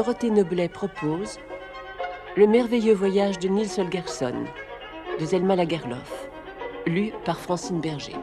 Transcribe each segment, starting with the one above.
Dorothée Noblet propose Le merveilleux voyage de Nils Holgersson de Zelma Lagerlof, lu par Francine Berger.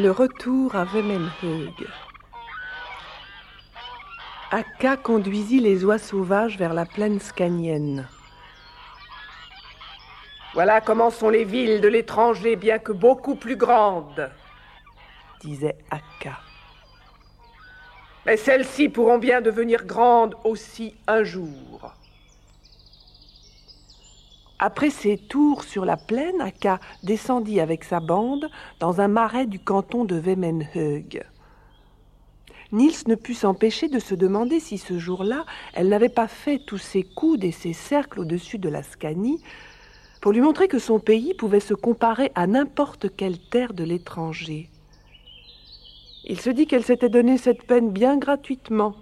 Le retour à Wemenhug. Akka conduisit les oies sauvages vers la plaine scanienne. Voilà comment sont les villes de l'étranger, bien que beaucoup plus grandes, disait Akka. Mais celles-ci pourront bien devenir grandes aussi un jour. Après ses tours sur la plaine, Akka descendit avec sa bande dans un marais du canton de Wemenhög. Niels ne put s'empêcher de se demander si ce jour-là, elle n'avait pas fait tous ses coudes et ses cercles au-dessus de la Scanie pour lui montrer que son pays pouvait se comparer à n'importe quelle terre de l'étranger. Il se dit qu'elle s'était donné cette peine bien gratuitement.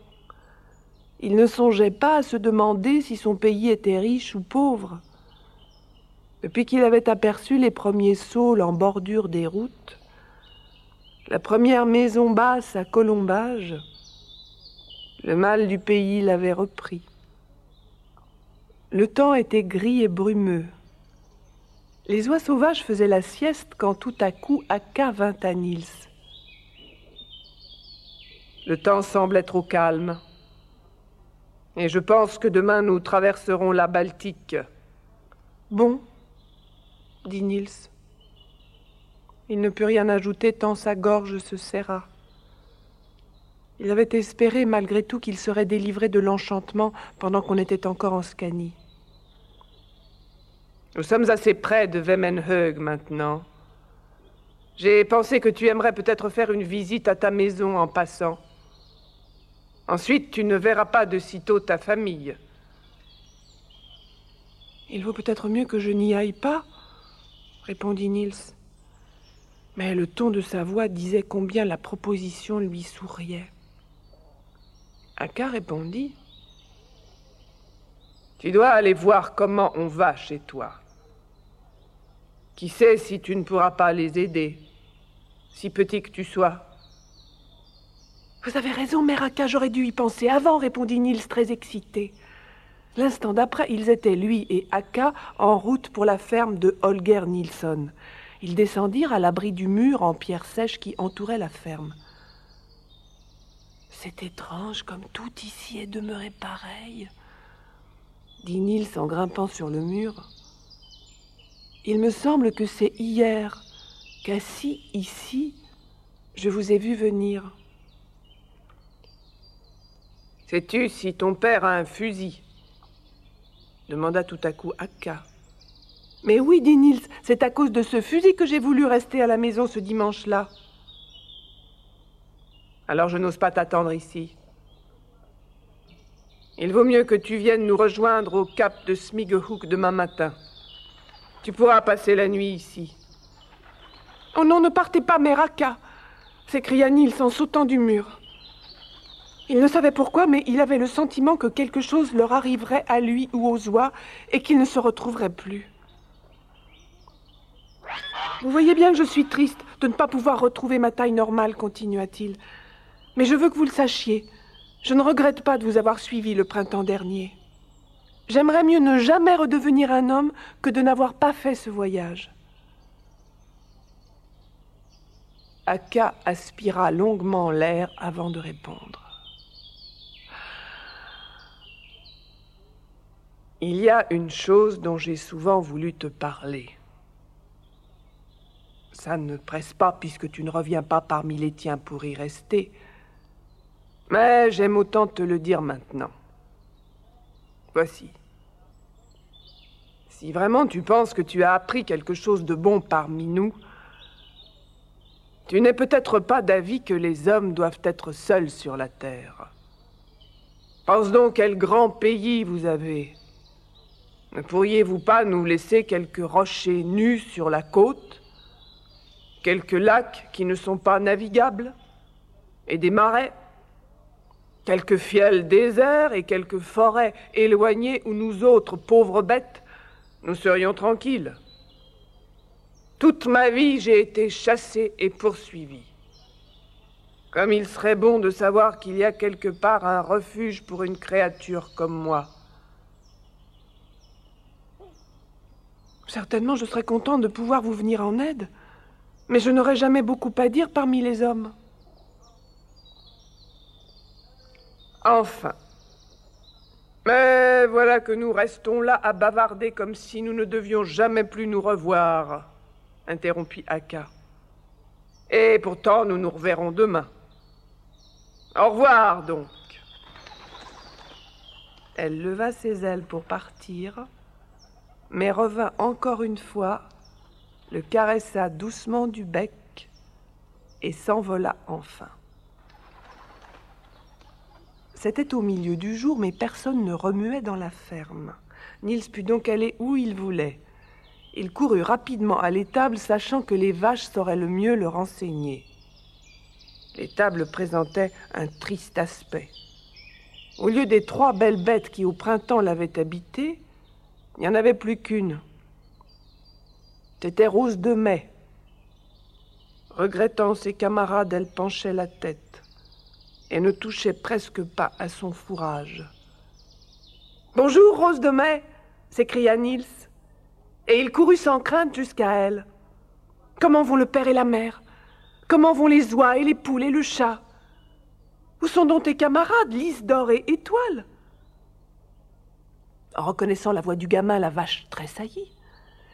Il ne songeait pas à se demander si son pays était riche ou pauvre. Depuis qu'il avait aperçu les premiers saules en bordure des routes, la première maison basse à colombage, le mal du pays l'avait repris. Le temps était gris et brumeux. Les oies sauvages faisaient la sieste quand tout à coup Akka vint à Nils. Le temps semble être au calme. Et je pense que demain nous traverserons la Baltique. Bon, dit Niels. Il ne put rien ajouter tant sa gorge se serra. Il avait espéré malgré tout qu'il serait délivré de l'enchantement pendant qu'on était encore en Scanie. Nous sommes assez près de Wemenhög maintenant. J'ai pensé que tu aimerais peut-être faire une visite à ta maison en passant. Ensuite, tu ne verras pas de sitôt ta famille. Il vaut peut-être mieux que je n'y aille pas, répondit Niels. Mais le ton de sa voix disait combien la proposition lui souriait. Akka répondit Tu dois aller voir comment on va chez toi. Qui sait si tu ne pourras pas les aider, si petit que tu sois. Vous avez raison, mère Akka, j'aurais dû y penser avant, répondit Niels très excité. L'instant d'après, ils étaient, lui et Akka, en route pour la ferme de Holger Nilsson. Ils descendirent à l'abri du mur en pierre sèche qui entourait la ferme. C'est étrange comme tout ici est demeuré pareil, dit Nils en grimpant sur le mur. Il me semble que c'est hier qu'assis ici, je vous ai vu venir. Sais-tu si ton père a un fusil? Demanda tout à coup Akka. Mais oui, dit Nils, c'est à cause de ce fusil que j'ai voulu rester à la maison ce dimanche-là. Alors je n'ose pas t'attendre ici. Il vaut mieux que tu viennes nous rejoindre au cap de Smigehook demain matin. Tu pourras passer la nuit ici. Oh non, ne partez pas, mère Akka s'écria Nils en sautant du mur. Il ne savait pourquoi, mais il avait le sentiment que quelque chose leur arriverait à lui ou aux oies et qu'ils ne se retrouveraient plus. Vous voyez bien que je suis triste de ne pas pouvoir retrouver ma taille normale, continua-t-il. Mais je veux que vous le sachiez. Je ne regrette pas de vous avoir suivi le printemps dernier. J'aimerais mieux ne jamais redevenir un homme que de n'avoir pas fait ce voyage. Akka aspira longuement l'air avant de répondre. Il y a une chose dont j'ai souvent voulu te parler. Ça ne presse pas puisque tu ne reviens pas parmi les tiens pour y rester. Mais j'aime autant te le dire maintenant. Voici. Si vraiment tu penses que tu as appris quelque chose de bon parmi nous, Tu n'es peut-être pas d'avis que les hommes doivent être seuls sur la terre. Pense donc quel grand pays vous avez. Ne pourriez-vous pas nous laisser quelques rochers nus sur la côte Quelques lacs qui ne sont pas navigables Et des marais Quelques fiels déserts et quelques forêts éloignées où nous autres, pauvres bêtes, nous serions tranquilles. Toute ma vie, j'ai été chassé et poursuivi. Comme il serait bon de savoir qu'il y a quelque part un refuge pour une créature comme moi. Certainement, je serais content de pouvoir vous venir en aide, mais je n'aurais jamais beaucoup à dire parmi les hommes. Enfin. Mais voilà que nous restons là à bavarder comme si nous ne devions jamais plus nous revoir, interrompit Aka. Et pourtant nous nous reverrons demain. Au revoir donc. Elle leva ses ailes pour partir, mais revint encore une fois, le caressa doucement du bec et s'envola enfin. C'était au milieu du jour, mais personne ne remuait dans la ferme. Nils put donc aller où il voulait. Il courut rapidement à l'étable, sachant que les vaches sauraient le mieux le renseigner. L'étable présentait un triste aspect. Au lieu des trois belles bêtes qui au printemps l'avaient habitée, il n'y en avait plus qu'une. C'était Rose de Mai. Regrettant ses camarades, elle penchait la tête et ne touchait presque pas à son fourrage. Bonjour, Rose de Mai s'écria Nils, et il courut sans crainte jusqu'à elle. Comment vont le père et la mère? Comment vont les oies et les poules et le chat? Où sont donc tes camarades, Lys d'or et Étoile? Reconnaissant la voix du gamin, la vache tressaillit.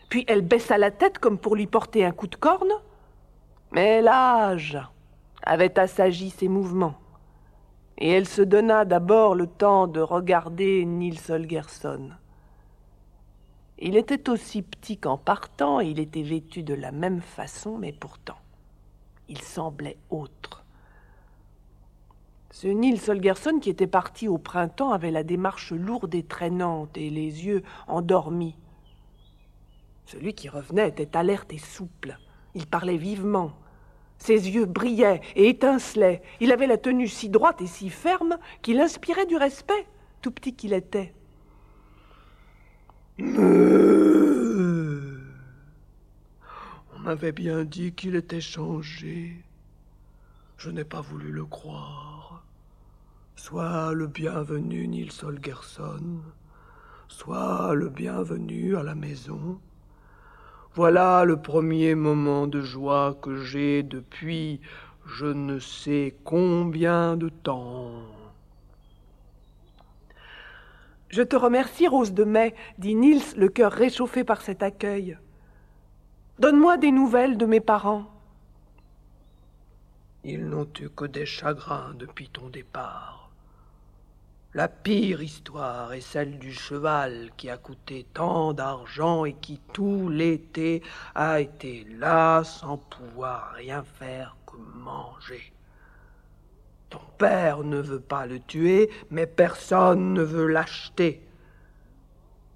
Puis elle baissa la tête comme pour lui porter un coup de corne. Mais l'âge avait assagi ses mouvements et elle se donna d'abord le temps de regarder Nils Holgersson. Il était aussi petit qu'en partant, il était vêtu de la même façon, mais pourtant, il semblait autre. Ce Nils Holgersson qui était parti au printemps avait la démarche lourde et traînante et les yeux endormis. Celui qui revenait était alerte et souple. Il parlait vivement, ses yeux brillaient et étincelaient. Il avait la tenue si droite et si ferme qu'il inspirait du respect, tout petit qu'il était. On m'avait bien dit qu'il était changé. Je n'ai pas voulu le croire. Sois le bienvenu, Nils Holgersson. Sois le bienvenu à la maison. Voilà le premier moment de joie que j'ai depuis je ne sais combien de temps. Je te remercie, Rose de Mai, dit Nils, le cœur réchauffé par cet accueil. Donne-moi des nouvelles de mes parents. Ils n'ont eu que des chagrins depuis ton départ. La pire histoire est celle du cheval qui a coûté tant d'argent et qui tout l'été a été là sans pouvoir rien faire que manger. Ton père ne veut pas le tuer, mais personne ne veut l'acheter.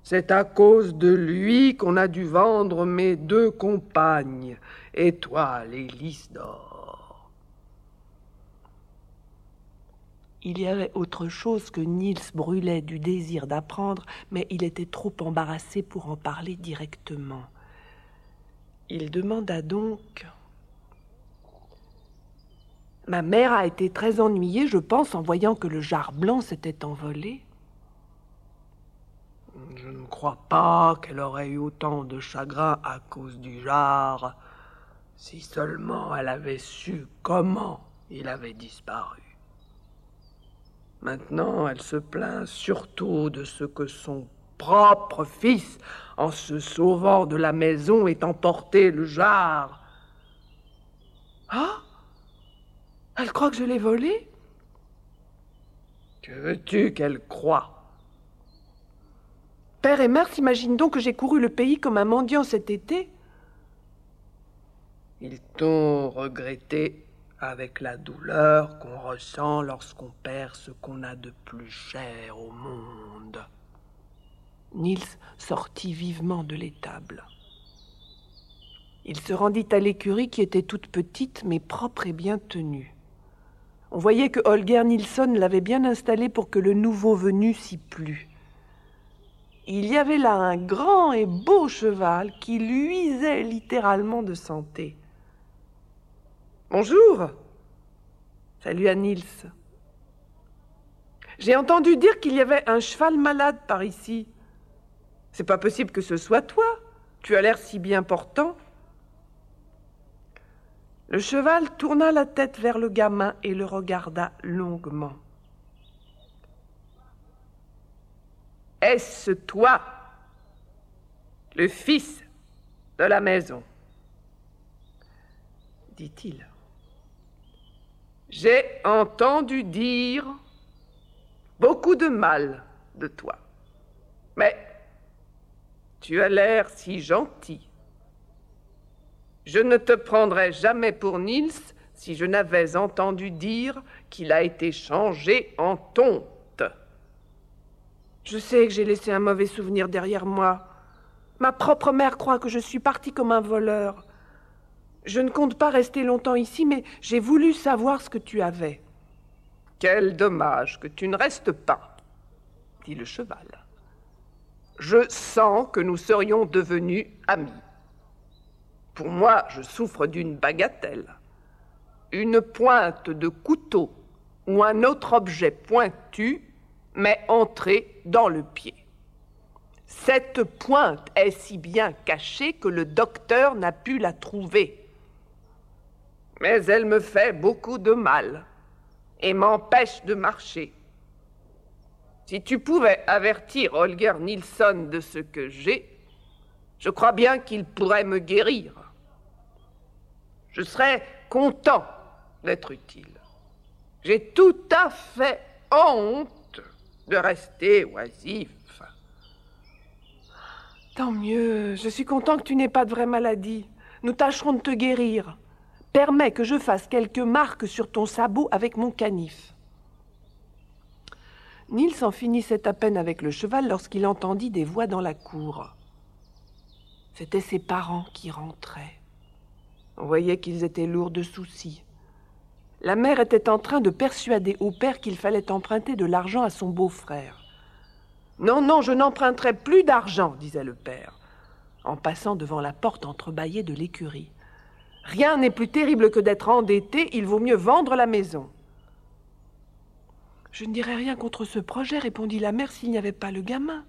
C'est à cause de lui qu'on a dû vendre mes deux compagnes, Étoile et Lys d'or. Il y avait autre chose que Niels brûlait du désir d'apprendre, mais il était trop embarrassé pour en parler directement. Il demanda donc Ma mère a été très ennuyée, je pense, en voyant que le jar blanc s'était envolé. Je ne crois pas qu'elle aurait eu autant de chagrin à cause du jar, si seulement elle avait su comment il avait disparu. Maintenant, elle se plaint surtout de ce que son propre fils, en se sauvant de la maison, ait emporté le jar. Ah! Elle croit que je l'ai volé? Que veux-tu qu'elle croie? Père et mère s'imaginent donc que j'ai couru le pays comme un mendiant cet été? Ils t'ont regretté avec la douleur qu'on ressent lorsqu'on perd ce qu'on a de plus cher au monde. Niels sortit vivement de l'étable. Il se rendit à l'écurie qui était toute petite mais propre et bien tenue. On voyait que Holger Nilsson l'avait bien installé pour que le nouveau venu s'y plût. Il y avait là un grand et beau cheval qui luisait littéralement de santé. Bonjour. Salut à Nils. J'ai entendu dire qu'il y avait un cheval malade par ici. C'est pas possible que ce soit toi. Tu as l'air si bien portant. Le cheval tourna la tête vers le gamin et le regarda longuement. Est-ce toi, le fils de la maison? dit-il. J'ai entendu dire beaucoup de mal de toi, mais tu as l'air si gentil. Je ne te prendrais jamais pour Niels si je n'avais entendu dire qu'il a été changé en tonte. Je sais que j'ai laissé un mauvais souvenir derrière moi. Ma propre mère croit que je suis parti comme un voleur. Je ne compte pas rester longtemps ici, mais j'ai voulu savoir ce que tu avais. Quel dommage que tu ne restes pas, dit le cheval. Je sens que nous serions devenus amis. Pour moi, je souffre d'une bagatelle. Une pointe de couteau ou un autre objet pointu m'est entré dans le pied. Cette pointe est si bien cachée que le docteur n'a pu la trouver. Mais elle me fait beaucoup de mal et m'empêche de marcher. Si tu pouvais avertir Holger Nilsson de ce que j'ai, je crois bien qu'il pourrait me guérir. Je serais content d'être utile. J'ai tout à fait honte de rester oisif. Tant mieux, je suis content que tu n'aies pas de vraie maladie. Nous tâcherons de te guérir. Permets que je fasse quelques marques sur ton sabot avec mon canif. Nils en finissait à peine avec le cheval lorsqu'il entendit des voix dans la cour. C'étaient ses parents qui rentraient. On voyait qu'ils étaient lourds de soucis. La mère était en train de persuader au père qu'il fallait emprunter de l'argent à son beau-frère. Non, non, je n'emprunterai plus d'argent, disait le père, en passant devant la porte entrebâillée de l'écurie. Rien n'est plus terrible que d'être endetté, il vaut mieux vendre la maison. Je ne dirais rien contre ce projet, répondit la mère, s'il n'y avait pas le gamin.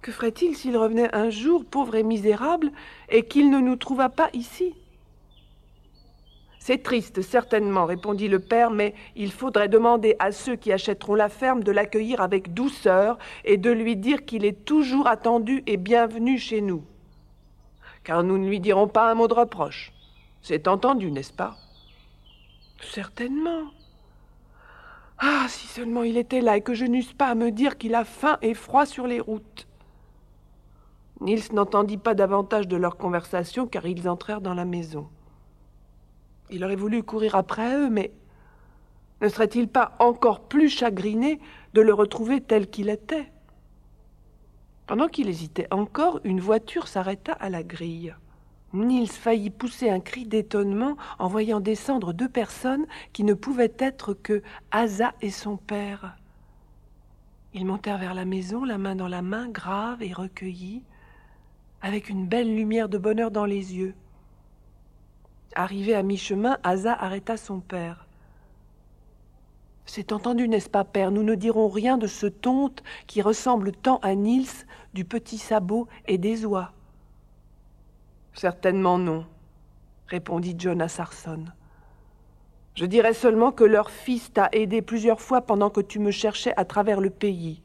Que ferait-il s'il revenait un jour, pauvre et misérable, et qu'il ne nous trouva pas ici? C'est triste, certainement, répondit le père, mais il faudrait demander à ceux qui achèteront la ferme de l'accueillir avec douceur et de lui dire qu'il est toujours attendu et bienvenu chez nous. Car nous ne lui dirons pas un mot de reproche. C'est entendu, n'est-ce pas? Certainement. Ah, si seulement il était là et que je n'eusse pas à me dire qu'il a faim et froid sur les routes. Nils n'entendit pas davantage de leur conversation car ils entrèrent dans la maison. Il aurait voulu courir après eux, mais ne serait-il pas encore plus chagriné de le retrouver tel qu'il était? Pendant qu'il hésitait encore, une voiture s'arrêta à la grille. Niels faillit pousser un cri d'étonnement en voyant descendre deux personnes qui ne pouvaient être que Asa et son père. Ils montèrent vers la maison, la main dans la main, graves et recueillis, avec une belle lumière de bonheur dans les yeux. Arrivé à mi-chemin, Asa arrêta son père. C'est entendu, n'est-ce pas, père? Nous ne dirons rien de ce tonte qui ressemble tant à Nils, du petit sabot et des oies. Certainement non, répondit John à Sarson. Je dirai seulement que leur fils t'a aidé plusieurs fois pendant que tu me cherchais à travers le pays,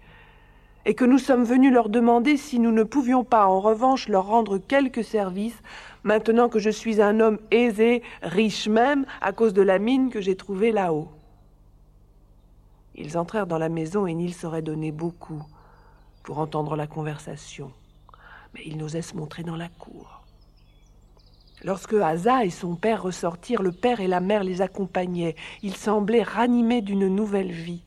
et que nous sommes venus leur demander si nous ne pouvions pas en revanche leur rendre quelques services maintenant que je suis un homme aisé, riche même, à cause de la mine que j'ai trouvée là-haut. Ils entrèrent dans la maison et Nils aurait donné beaucoup pour entendre la conversation, mais ils n'osaient se montrer dans la cour. Lorsque Asa et son père ressortirent, le père et la mère les accompagnaient. Ils semblaient ranimés d'une nouvelle vie.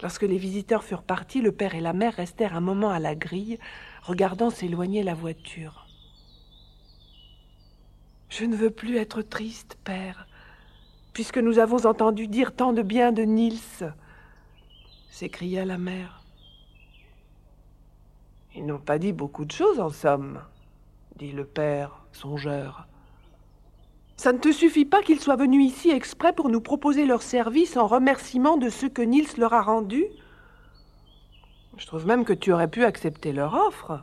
Lorsque les visiteurs furent partis, le père et la mère restèrent un moment à la grille, regardant s'éloigner la voiture. Je ne veux plus être triste, père, puisque nous avons entendu dire tant de bien de Nils, s'écria la mère. Ils n'ont pas dit beaucoup de choses, en somme, dit le père, songeur. Ça ne te suffit pas qu'ils soient venus ici exprès pour nous proposer leur service en remerciement de ce que Nils leur a rendu? Je trouve même que tu aurais pu accepter leur offre.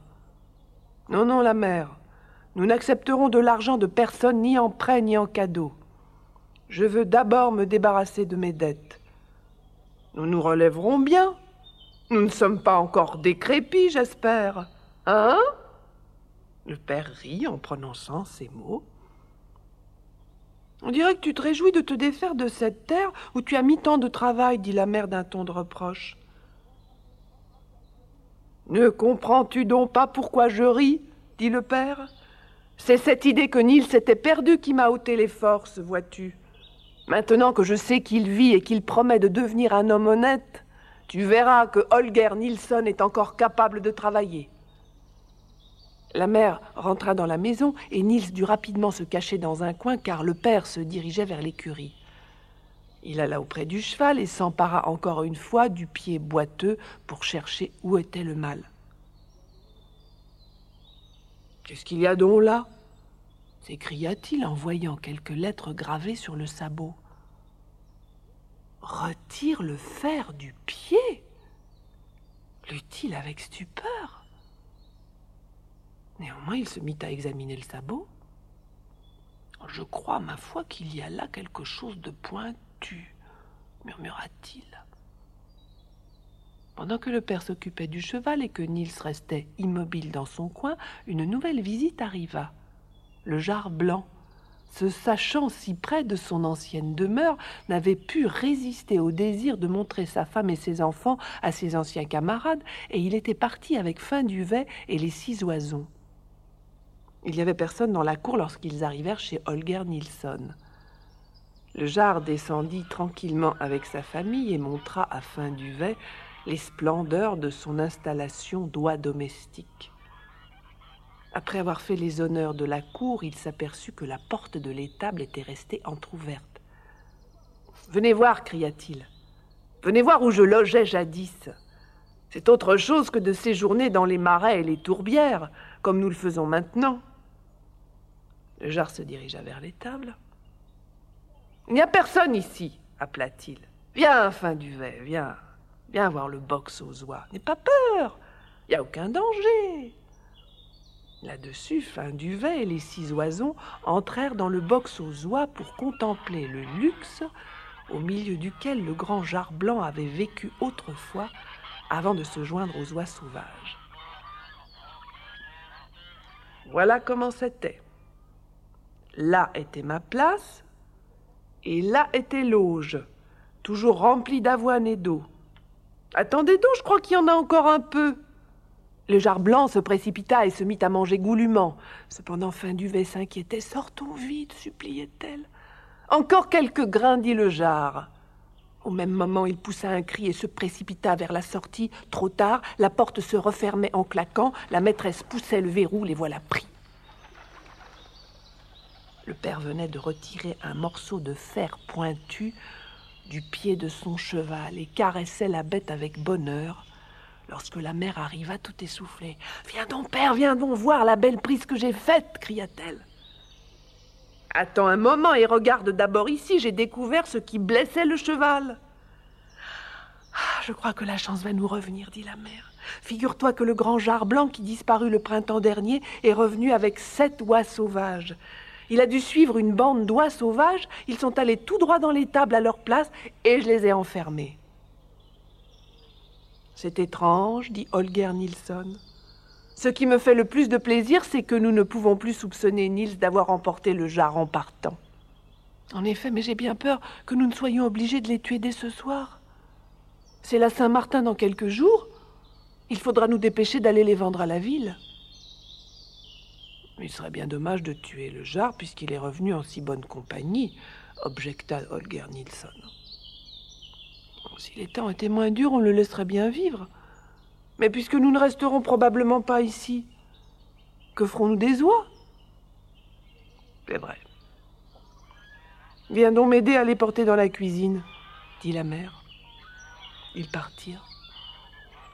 Non, non, la mère. Nous n'accepterons de l'argent de personne ni en prêt ni en cadeau. Je veux d'abord me débarrasser de mes dettes. Nous nous relèverons bien. Nous ne sommes pas encore décrépits, j'espère. Hein? Le père rit en prononçant ces mots. On dirait que tu te réjouis de te défaire de cette terre où tu as mis tant de travail, dit la mère d'un ton de reproche. Ne comprends-tu donc pas pourquoi je ris dit le père? C'est cette idée que Nils s'était perdu qui m'a ôté les forces, vois-tu. Maintenant que je sais qu'il vit et qu'il promet de devenir un homme honnête, tu verras que Holger Nilsson est encore capable de travailler. La mère rentra dans la maison et Nils dut rapidement se cacher dans un coin car le père se dirigeait vers l'écurie. Il alla auprès du cheval et s'empara encore une fois du pied boiteux pour chercher où était le mal. Qu'est-ce qu'il y a donc là? s'écria-t-il en voyant quelques lettres gravées sur le sabot. Retire le fer du pied lut-il avec stupeur? Néanmoins, il se mit à examiner le sabot. Je crois, ma foi, qu'il y a là quelque chose de pointu, murmura-t-il. Pendant que le père s'occupait du cheval et que Nils restait immobile dans son coin, une nouvelle visite arriva. Le jar blanc, se sachant si près de son ancienne demeure, n'avait pu résister au désir de montrer sa femme et ses enfants à ses anciens camarades, et il était parti avec Fin Duvet et les six oisons. Il n'y avait personne dans la cour lorsqu'ils arrivèrent chez Holger Nilsson. Le jar descendit tranquillement avec sa famille et montra à Fin Duvet les splendeurs de son installation d'oie domestique. Après avoir fait les honneurs de la cour, il s'aperçut que la porte de l'étable était restée entr'ouverte. Venez voir, cria-t-il. Venez voir où je logeais jadis. C'est autre chose que de séjourner dans les marais et les tourbières, comme nous le faisons maintenant. Le jar se dirigea vers l'étable. Il n'y a personne ici, appela-t-il. Viens, fin duvet, viens. Viens voir le box aux oies. N'aie pas peur. Il n'y a aucun danger. Là-dessus, fin duvet et les six oisons entrèrent dans le box aux oies pour contempler le luxe au milieu duquel le grand jar blanc avait vécu autrefois avant de se joindre aux oies sauvages. Voilà comment c'était. Là était ma place, et là était l'auge, toujours remplie d'avoine et d'eau. Attendez donc, je crois qu'il y en a encore un peu. Le jar blanc se précipita et se mit à manger goulûment. Cependant, fin duvet s'inquiétait. Sortons vite, suppliait-elle. Encore quelques grains, dit le jar. Au même moment, il poussa un cri et se précipita vers la sortie. Trop tard, la porte se refermait en claquant. La maîtresse poussait le verrou, les voilà pris. Le père venait de retirer un morceau de fer pointu du pied de son cheval et caressait la bête avec bonheur lorsque la mère arriva tout essoufflée. Viens donc, père, viens donc voir la belle prise que j'ai faite, cria-t-elle. Attends un moment et regarde d'abord ici, j'ai découvert ce qui blessait le cheval. Ah, je crois que la chance va nous revenir, dit la mère. Figure-toi que le grand jar blanc qui disparut le printemps dernier est revenu avec sept oies sauvages. Il a dû suivre une bande d'oies sauvages. Ils sont allés tout droit dans les tables à leur place et je les ai enfermés. C'est étrange, dit Holger Nilsson. Ce qui me fait le plus de plaisir, c'est que nous ne pouvons plus soupçonner Nils d'avoir emporté le jar en partant. En effet, mais j'ai bien peur que nous ne soyons obligés de les tuer dès ce soir. C'est la Saint-Martin dans quelques jours. Il faudra nous dépêcher d'aller les vendre à la ville. Il serait bien dommage de tuer le jar puisqu'il est revenu en si bonne compagnie, objecta Holger Nilsson. Si les temps étaient moins durs, on le laisserait bien vivre. Mais puisque nous ne resterons probablement pas ici, que ferons-nous des oies? C'est vrai. Viens donc m'aider à les porter dans la cuisine, dit la mère. Ils partirent.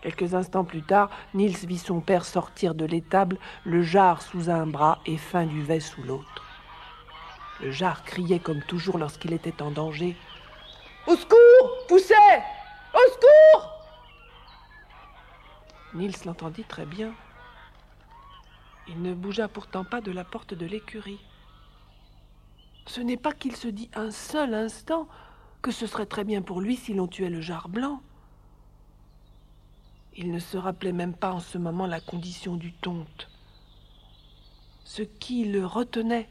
Quelques instants plus tard, Niels vit son père sortir de l'étable, le jar sous un bras et fin duvet sous l'autre. Le jar criait comme toujours lorsqu'il était en danger. Au secours Poussez Au secours Niels l'entendit très bien. Il ne bougea pourtant pas de la porte de l'écurie. Ce n'est pas qu'il se dit un seul instant que ce serait très bien pour lui si l'on tuait le jar blanc. Il ne se rappelait même pas en ce moment la condition du tonte. Ce qui le retenait,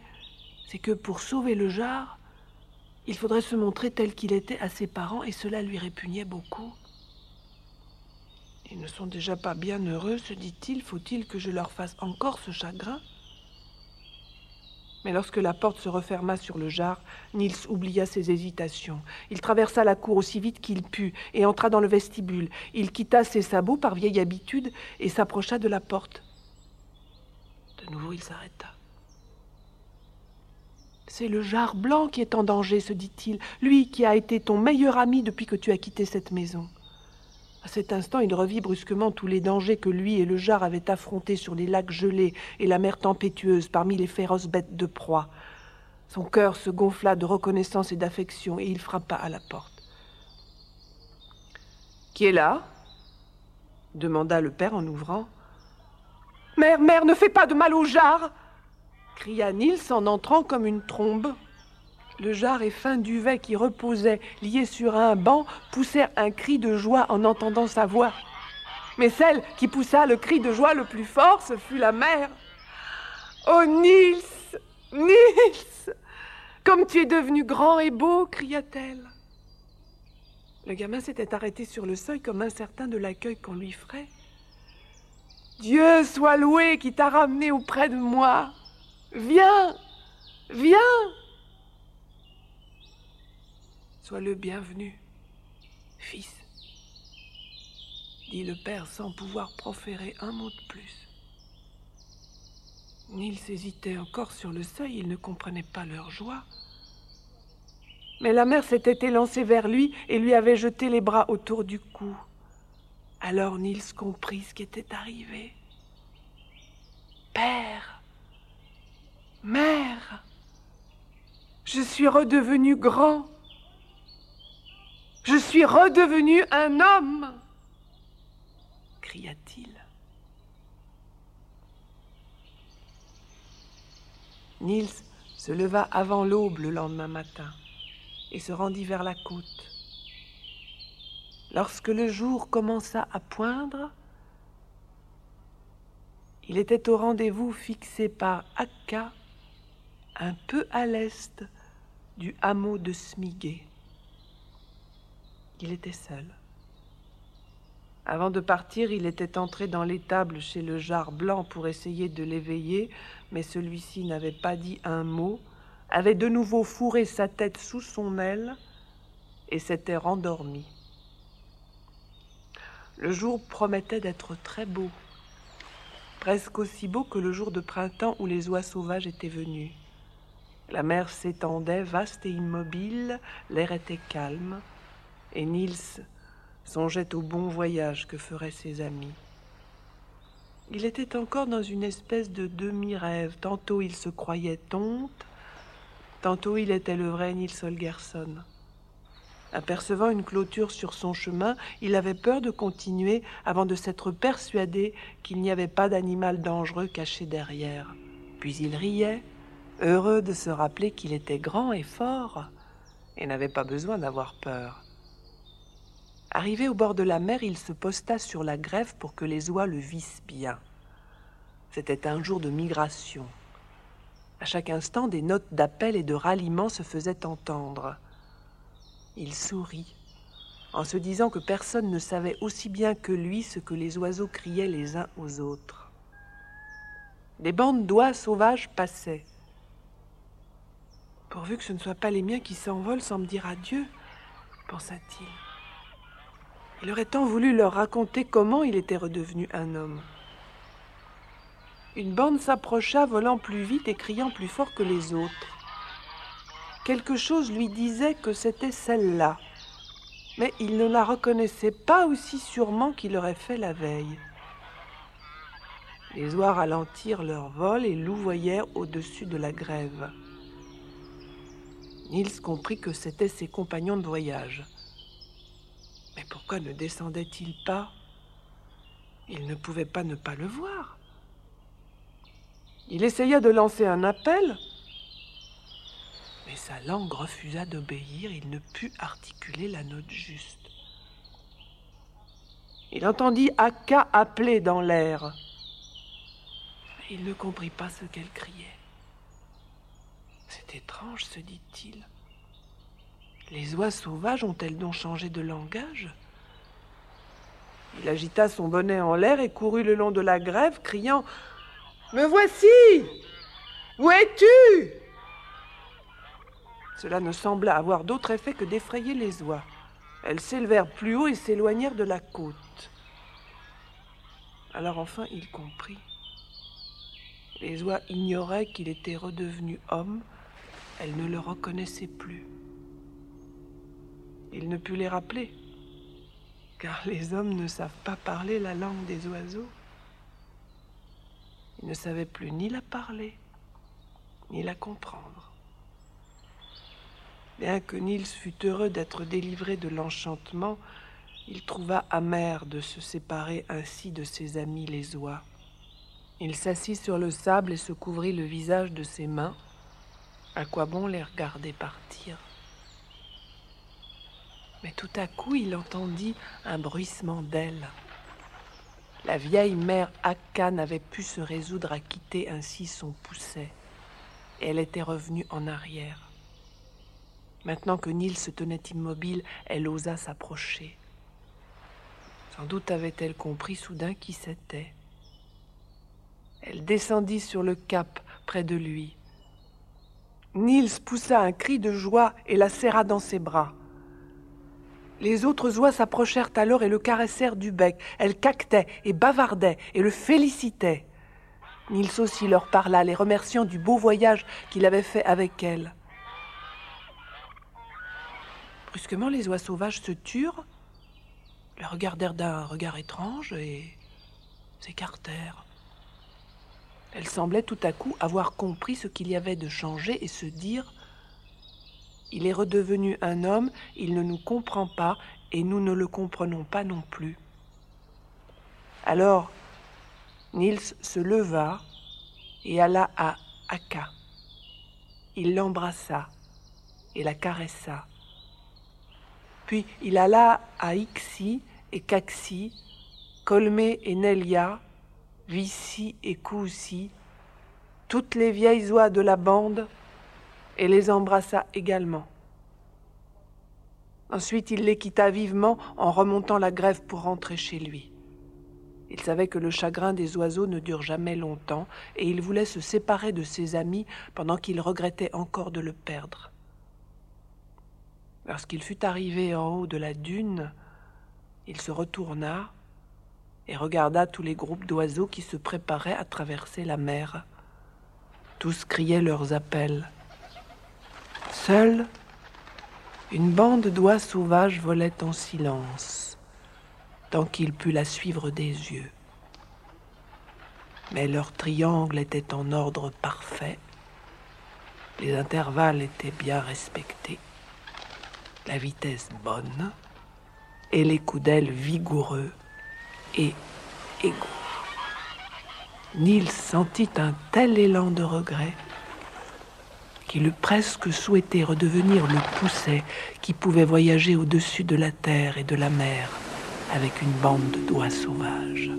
c'est que pour sauver le jar, il faudrait se montrer tel qu'il était à ses parents et cela lui répugnait beaucoup. Ils ne sont déjà pas bien heureux, se dit-il, faut-il que je leur fasse encore ce chagrin? Lorsque la porte se referma sur le jar, Niels oublia ses hésitations. Il traversa la cour aussi vite qu'il put et entra dans le vestibule. Il quitta ses sabots par vieille habitude et s'approcha de la porte. De nouveau, il s'arrêta. C'est le jar blanc qui est en danger, se dit-il, lui qui a été ton meilleur ami depuis que tu as quitté cette maison. À cet instant, il revit brusquement tous les dangers que lui et le jar avaient affrontés sur les lacs gelés et la mer tempétueuse parmi les féroces bêtes de proie. Son cœur se gonfla de reconnaissance et d'affection et il frappa à la porte. Qui est là? demanda le père en ouvrant. Mère, mère, ne fais pas de mal au jar cria Nils en entrant comme une trombe. Le jar et fin duvet qui reposait, lié sur un banc, poussèrent un cri de joie en entendant sa voix. Mais celle qui poussa le cri de joie le plus fort, ce fut la mère. Oh Nils, Nils, comme tu es devenu grand et beau, cria-t-elle. Le gamin s'était arrêté sur le seuil comme incertain de l'accueil qu'on lui ferait. Dieu soit loué qui t'a ramené auprès de moi. Viens, viens. Sois le bienvenu, fils, dit le père sans pouvoir proférer un mot de plus. Nils hésitait encore sur le seuil, il ne comprenait pas leur joie. Mais la mère s'était élancée vers lui et lui avait jeté les bras autour du cou. Alors Nils comprit ce qui était arrivé. Père, mère, je suis redevenu grand. Je suis redevenu un homme cria-t-il. Niels se leva avant l'aube le lendemain matin et se rendit vers la côte. Lorsque le jour commença à poindre, il était au rendez-vous fixé par Akka, un peu à l'est du hameau de Smiguet. Il était seul. Avant de partir, il était entré dans l'étable chez le jar blanc pour essayer de l'éveiller, mais celui-ci n'avait pas dit un mot, avait de nouveau fourré sa tête sous son aile et s'était rendormi. Le jour promettait d'être très beau, presque aussi beau que le jour de printemps où les oies sauvages étaient venus. La mer s'étendait, vaste et immobile, l'air était calme, et Niels songeait au bon voyage que feraient ses amis. Il était encore dans une espèce de demi-rêve. Tantôt il se croyait tonte, tantôt il était le vrai Nils Holgersson. Apercevant une clôture sur son chemin, il avait peur de continuer avant de s'être persuadé qu'il n'y avait pas d'animal dangereux caché derrière. Puis il riait, heureux de se rappeler qu'il était grand et fort et n'avait pas besoin d'avoir peur. Arrivé au bord de la mer, il se posta sur la grève pour que les oies le vissent bien. C'était un jour de migration. À chaque instant, des notes d'appel et de ralliement se faisaient entendre. Il sourit, en se disant que personne ne savait aussi bien que lui ce que les oiseaux criaient les uns aux autres. Des bandes d'oies sauvages passaient. Pourvu que ce ne soit pas les miens qui s'envolent sans me dire adieu, pensa-t-il. Il aurait tant voulu leur raconter comment il était redevenu un homme. Une bande s'approcha, volant plus vite et criant plus fort que les autres. Quelque chose lui disait que c'était celle-là, mais il ne la reconnaissait pas aussi sûrement qu'il l'aurait fait la veille. Les oies ralentirent leur vol et louvoyèrent au-dessus de la grève. Niels comprit que c'étaient ses compagnons de voyage. Mais pourquoi ne descendait-il pas? Il ne pouvait pas ne pas le voir. Il essaya de lancer un appel, mais sa langue refusa d'obéir, il ne put articuler la note juste. Il entendit Aka appeler dans l'air. Il ne comprit pas ce qu'elle criait. C'est étrange, se dit-il. Les oies sauvages ont-elles donc changé de langage? Il agita son bonnet en l'air et courut le long de la grève, criant Me voici Où es-tu? Cela ne sembla avoir d'autre effet que d'effrayer les oies. Elles s'élevèrent plus haut et s'éloignèrent de la côte. Alors enfin il comprit. Les oies ignoraient qu'il était redevenu homme, elles ne le reconnaissaient plus. Il ne put les rappeler, car les hommes ne savent pas parler la langue des oiseaux. Il ne savait plus ni la parler, ni la comprendre. Bien que Niels fût heureux d'être délivré de l'enchantement, il trouva amer de se séparer ainsi de ses amis les oies. Il s'assit sur le sable et se couvrit le visage de ses mains. À quoi bon les regarder partir? Mais tout à coup, il entendit un bruissement d'ailes. La vieille mère Akka n'avait pu se résoudre à quitter ainsi son pousset, et elle était revenue en arrière. Maintenant que Nils se tenait immobile, elle osa s'approcher. Sans doute avait-elle compris soudain qui c'était. Elle descendit sur le cap près de lui. Niels poussa un cri de joie et la serra dans ses bras. Les autres oies s'approchèrent alors et le caressèrent du bec. Elles caquetaient et bavardaient et le félicitaient. Niels aussi leur parla, les remerciant du beau voyage qu'il avait fait avec elles. Brusquement, les oies sauvages se turent, le regardèrent d'un regard étrange et s'écartèrent. Elle semblait tout à coup avoir compris ce qu'il y avait de changé et se dire Il est redevenu un homme, il ne nous comprend pas et nous ne le comprenons pas non plus. Alors, Niels se leva et alla à Aka. Il l'embrassa et la caressa. Puis il alla à Ixi et Caxi, Colmé et Nelia, Vici et Koussi, toutes les vieilles oies de la bande, et les embrassa également. Ensuite il les quitta vivement en remontant la grève pour rentrer chez lui. Il savait que le chagrin des oiseaux ne dure jamais longtemps, et il voulait se séparer de ses amis pendant qu'il regrettait encore de le perdre. Lorsqu'il fut arrivé en haut de la dune, il se retourna et regarda tous les groupes d'oiseaux qui se préparaient à traverser la mer. Tous criaient leurs appels. Seule, une bande d'oies sauvages volait en silence, tant qu'il put la suivre des yeux. Mais leur triangle était en ordre parfait, les intervalles étaient bien respectés, la vitesse bonne et les coups d'ailes vigoureux et égaux. Nils sentit un tel élan de regret qu'il eût presque souhaité redevenir le pousset qui pouvait voyager au-dessus de la terre et de la mer avec une bande d'oies sauvages.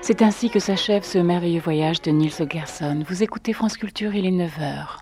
C'est ainsi que s'achève ce merveilleux voyage de Niels Gerson. Vous écoutez France Culture, il est 9h.